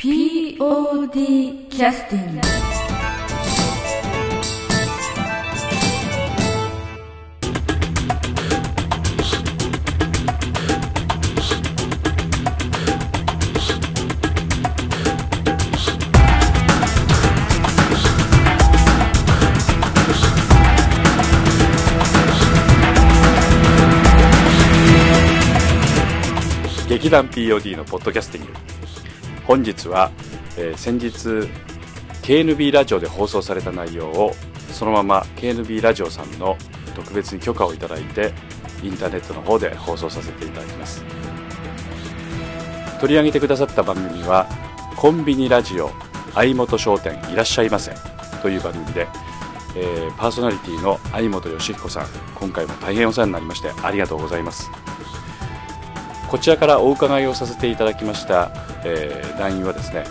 POD キャスティング劇団 POD のポッドキャスティング。本日は、えー先日 KNB ラジオで放送された内容をそのまま KNB ラジオさんの特別に許可をいただいてインターネットの方で放送させていただきます。取り上げてくださった番組は「コンビニラジオ相本商店いらっしゃいませ」という番組で、えーパーソナリティの相本義彦さん今回も大変お世話になりましてありがとうございます。こちらからお伺いをさせていただきました、えー、団員はですね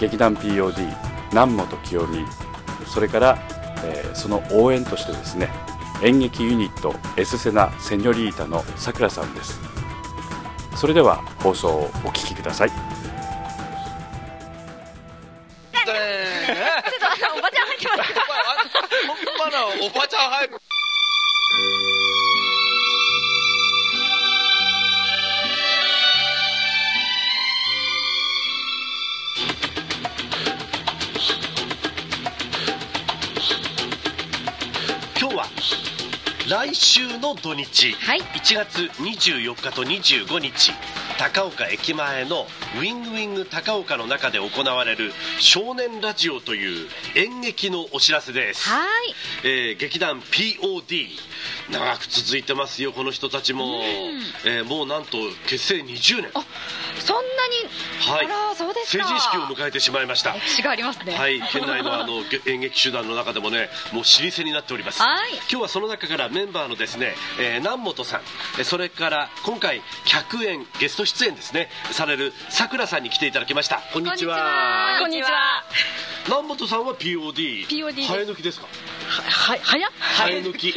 劇団 POD 南本清美それから、えーその応援としてですね演劇ユニットエスセナセニョリータのさくらさんです。それでは放送をお聞きください。来週の土日、はい。1月24日と25日。高岡駅前のウィングウィング高岡の中で行われる少年ラジオという演劇のお知らせです。はい。えー劇団 POD 長く続いてますよこの人たちも、えーもうなんと結成20年。あそんなに、はい。あらそうです成か人式を迎えてしまいました。歴史がありますね。はい。県内のあのげ 演劇集団の中でもねもう老舗になっております。はい。今日はその中からメンバーのですね、えー南本さん。えーそれから今回100円ゲスト出演ですねされるさくらさんに来ていただきました。こんにちは。こんにちは南本さんは POD POD 生え抜きですか？は、は、はや生え抜き。い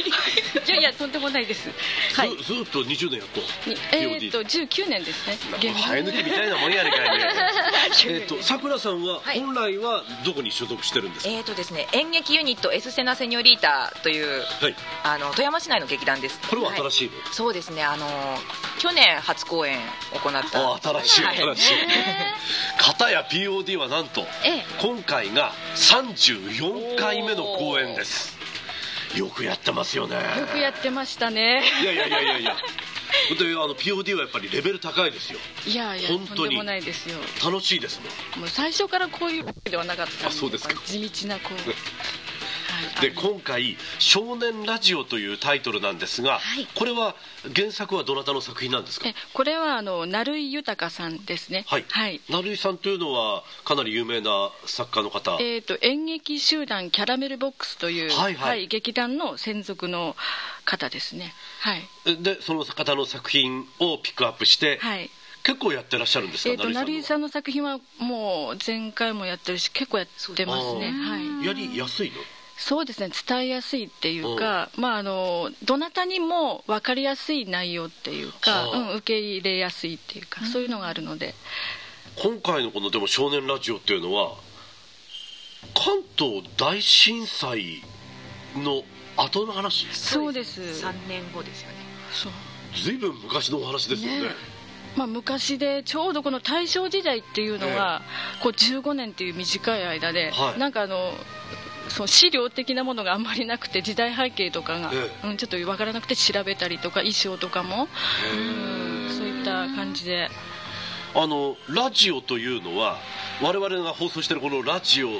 やいや、とんでもないです。はい。ずずっと20年やっとにえーっと、19年ですね。生え抜きみたいなもんやねんかいね えっとさくらさんははい。本来はどこに所属してるんですか、えーとですね、演劇ユニット S セナセニョリータというはい。あの富山市内の劇団です。これは新い、しいの、そうですねあの去年初公演行った。あ新しい。はい。新しい。片や POD はなんとええ。今回が34回目の公演ですよくやってますよねよくやってましたね。いやいやいやいやいやであの POD はやっぱりレベル高いですよいやいや、本当にもないですよ。楽しいですもんもう最初からこういうわけではなかった。あそうですか地道なこう。はいで今回「少年ラジオ」というタイトルなんですが、はい。これは原作はどなたの作品なんですか？え、これはあの成井豊さんですね。はい、はい。成井さんというのはかなり有名な作家の方、えー、と演劇集団キャラメルボックスという、はいはい。劇団の専属の方ですね。はい、でその方の作品をピックアップして、はい。結構やってらっしゃるんですか、えー、と成井成さんの作品はもう前回もやってるし結構やってますね、あはい、やりやすいの？そうですね伝えやすいっていうか、まあ、あのどなたにも分かりやすい内容っていうか、はあうん、受け入れやすいっていうか、そういうのがあるので。今回のこのでも少年ラジオっていうのは関東大震災の後の話そうです。3年後ですよね。そう。ずいぶん昔のお話ですよね。ねまあ、昔でちょうどこの大正時代っていうのは、こう15年っていう短い間で、はい。なんかあのそう資料的なものがあんまりなくて時代背景とかが、えうん、ちょっと分からなくて調べたりとか衣装とかも、うんそういった感じで。あのラジオというのは我々が放送しているこのラジオ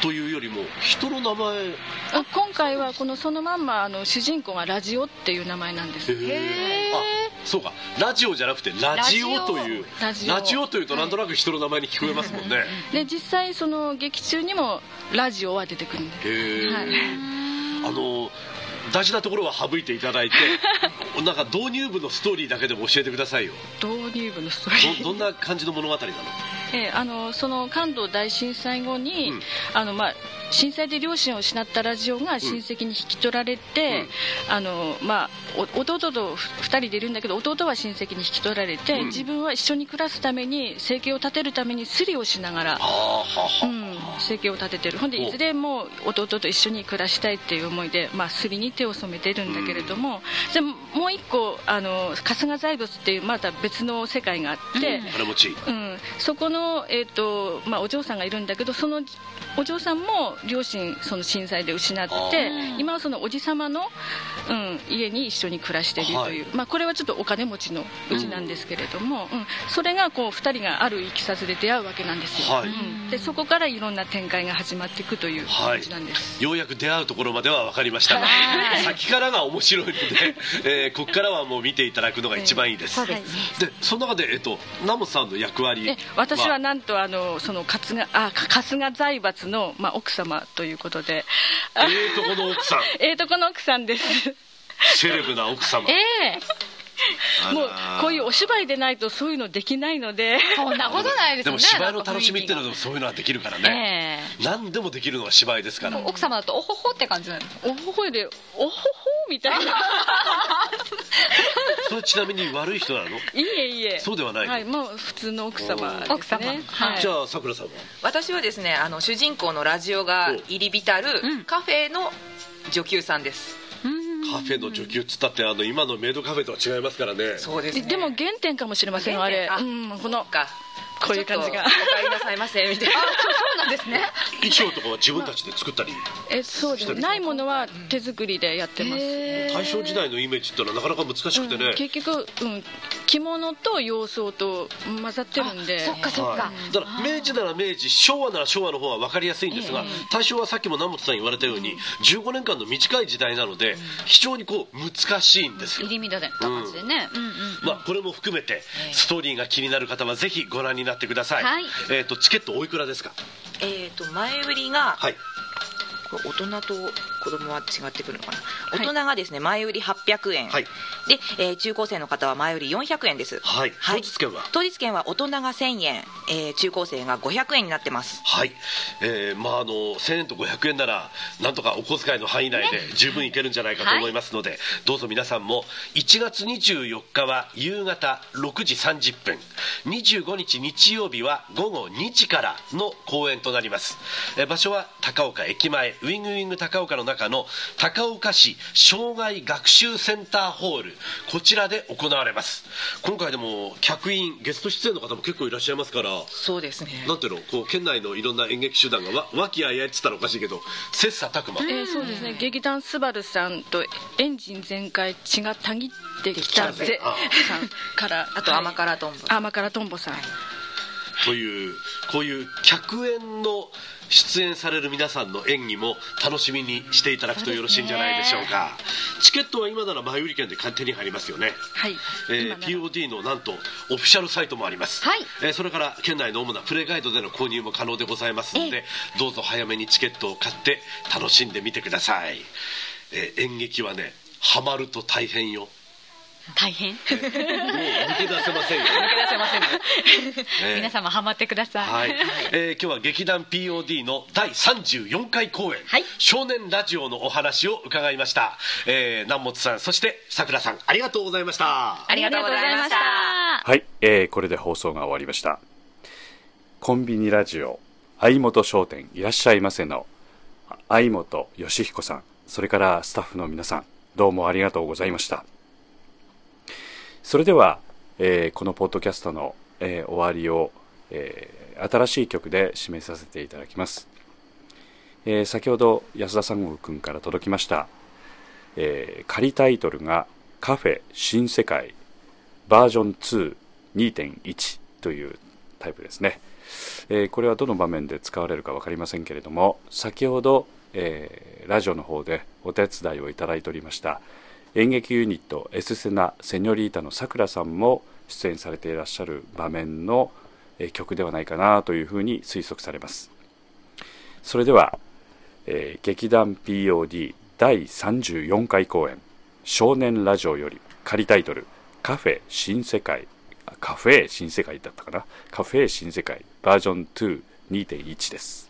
というよりも人の名前。あ今回はこのそのまんまあの主人公がラジオっていう名前なんです。へーあそうか。ラジオじゃなくてラジオという。ラジオ。というとなんとなく人の名前に聞こえますもんね。で実際その劇中にもラジオは出てくるんで。すへえ、はい。あの大事なところは省いていただいて なんか導入部のストーリーだけでも教えてくださいよ。導入部のストーリー。どどんな感じの物語なの？えーあのその関東大震災後に、うん。あのまあ震災で両親を失ったラジオが親戚に引き取られて、あのまあ、お弟と2人でいるんだけど弟は親戚に引き取られて、うん。自分は一緒に暮らすために生計を立てるためにスリをしながら、うん、生計を立ててる。ほんでおいずれもう弟と一緒に暮らしたいっていう思いで、まあ、スリに手を染めてるんだけれども、でももう一個あの春日財閥っていうまた別の世界があって。うん、そこの、えーとまあ、お嬢さんがいるんだけどそのお嬢さんも両親その震災で失って今はそのおじ様の、うん、家に一緒に暮らしているという、はい。まあ、これはちょっとお金持ちのうちなんですけれども、うん。それがこう2人があるいきさつで出会うわけなんですよ、はい。うん。でそこからいろんな展開が始まっていくというはい。感じなんです、ようやく出会うところまでは分かりましたが、先からが面白いので、えーここからはもう見ていただくのが一番いいです、そうですね。でその中で、えっと、ナモさんの役割え私はなんとあのその春日あ春日財閥の、まあ、奥様ということで。ええとこの奥さん。ええとこの奥さんです。セレブな奥様。ええ。あらもうこういうお芝居でないとそういうのできないので。そんなことないですよね。でも芝居の楽しみっていうのはそういうのはできるからね、ええ。何でもできるのが芝居ですから、奥様だとおほほって感じなんです。おほほいでおほほみたいな それちなみに悪い人なの？いえいえ。そうではないはいもう普通の奥様ですね。奥様。はい。じゃあさくらさんは？私はですねあの主人公のラジオが入り浸るうん。カフェの女給さんです、カフェの女給っつったってあの今のメイドカフェとは違いますからね。そうですね。ででも原点かもしれませんよあれ。原うんこのか。こういう感じが。お帰りなさいませみたいな。そうなんですね。衣装とかは自分たちで作ったりえそうですないものは手作りでやってます。大正時代のイメージってのはなかなか難しくてね、うん。結局、うん、着物と洋装と混ざってるんで。そっかそっか。はい。だから明治なら明治昭和なら昭和の方は分かりやすいんですが、大正はさっきも南本さん言われたように、15年間の短い時代なので、非常にこう難しいんですよ。入り乱れた感じでね。うんうん。まあ、これも含めてストーリーが気になる方はぜひご覧になってください、はい。えー、とチケットおいくらですか？えーと前売りが、はい。これ大人と子供は違ってくるのかな、大人がですね前売り800円、はい。で、えー中高生の方は前売り400円です。はい。当日券は？当日券は大人が1000円、えー中高生が500円になってます。はい、えーまああの1000円と500円ならなんとかお小遣いの範囲内で十分いけるんじゃないかと思いますので、どうぞ皆さんも1月24日は夕方6時30分。25日日曜日は午後2時からの公演となります、えー場所は高岡駅前ウィングウィング高岡の中の高岡市障害学習センターホールこちらで行われます。今回でも客員ゲスト出演の方も結構いらっしゃいますからそうですね。なんていうのこう県内のいろんな演劇集団がわ和気あいあいって言ったらおかしいけど切磋琢磨、えーそうですね。劇団スバルさんとエンジン全開血がたぎってきたぜ。あ さんからあと甘辛トンボ、甘辛とんぼさんというこういう客演の出演される皆さんの演技も楽しみにしていただくとよろしいんじゃないでしょうか。チケットは今なら前売り券で手に入りますよね。はい。えー POD のなんとオフィシャルサイトもあります、はい。えーそれから県内の主なプレガイドでの購入も可能でございますのでどうぞ早めにチケットを買って楽しんでみてください、えー演劇はねハマると大変よ大変。もう抜け出せませんよ、出せませんね。えー皆様ハマってください。はい、えー今日は劇団 POD の第34回公演、はい。少年ラジオのお話を伺いました、えー南本さんそしてさくらさんありがとうございました。ありがとうございました。はい、えーこれで放送が終わりました。コンビニラジオ、相本商店いらっしゃいませの、相本義彦さん、それからスタッフの皆さん、どうもありがとうございました。それでは、えーこのポッドキャストの、えー終わりを、えー新しい曲で締めさせていただきます。え先ほど安田三郷君から届きました、え仮タイトルがカフェ新世界バージョン2.2.1というタイプですね、えこれはどの場面で使われるか分かりませんけれども先ほど、えラジオの方でお手伝いをいただいておりました演劇ユニットエスセナ・セニョリータのさくらさんも出演されていらっしゃる場面の、曲ではないかなというふうに推測されます。それでは、えー劇団 POD 第34回公演少年ラジオより仮タイトルカフェ新世界カフェ新世界だったかな？カフェ新世界バージョン22.1です。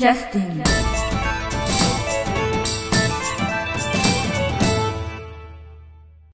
Justin.